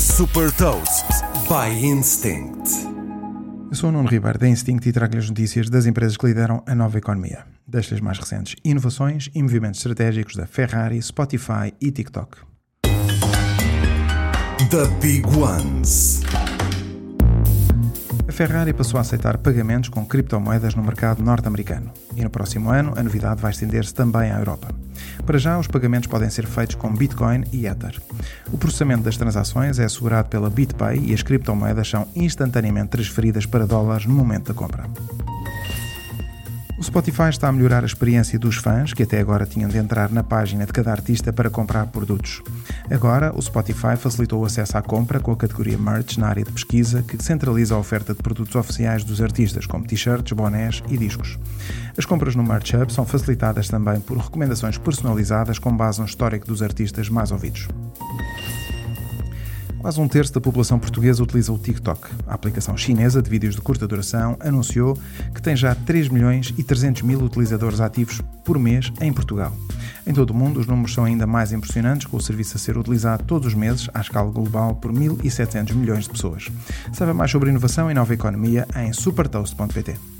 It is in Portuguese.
Super Toast by Instinct. Eu sou o Nuno Ribeiro da Instinct e trago-lhe as notícias das empresas que lideram a nova economia. Deixo-lhe as mais recentes inovações e movimentos estratégicos da Ferrari, Spotify e TikTok. The Big Ones. A Ferrari passou a aceitar pagamentos com criptomoedas no mercado norte-americano. E no próximo ano, a novidade vai estender-se também à Europa. Para já, os pagamentos podem ser feitos com Bitcoin e Ether. O processamento das transações é assegurado pela BitPay e as criptomoedas são instantaneamente transferidas para dólares no momento da compra. O Spotify está a melhorar a experiência dos fãs, que até agora tinham de entrar na página de cada artista para comprar produtos. Agora, o Spotify facilitou o acesso à compra com a categoria Merch na área de pesquisa, que centraliza a oferta de produtos oficiais dos artistas, como t-shirts, bonés e discos. As compras no Merch Hub são facilitadas também por recomendações personalizadas com base no histórico dos artistas mais ouvidos. Quase um terço da população portuguesa utiliza o TikTok. A aplicação chinesa de vídeos de curta duração anunciou que tem já 3 milhões e 300 mil utilizadores ativos por mês em Portugal. Em todo o mundo, os números são ainda mais impressionantes, com o serviço a ser utilizado todos os meses, à escala global, por 1.700 milhões de pessoas. Saiba mais sobre inovação e nova economia em supertoast.pt.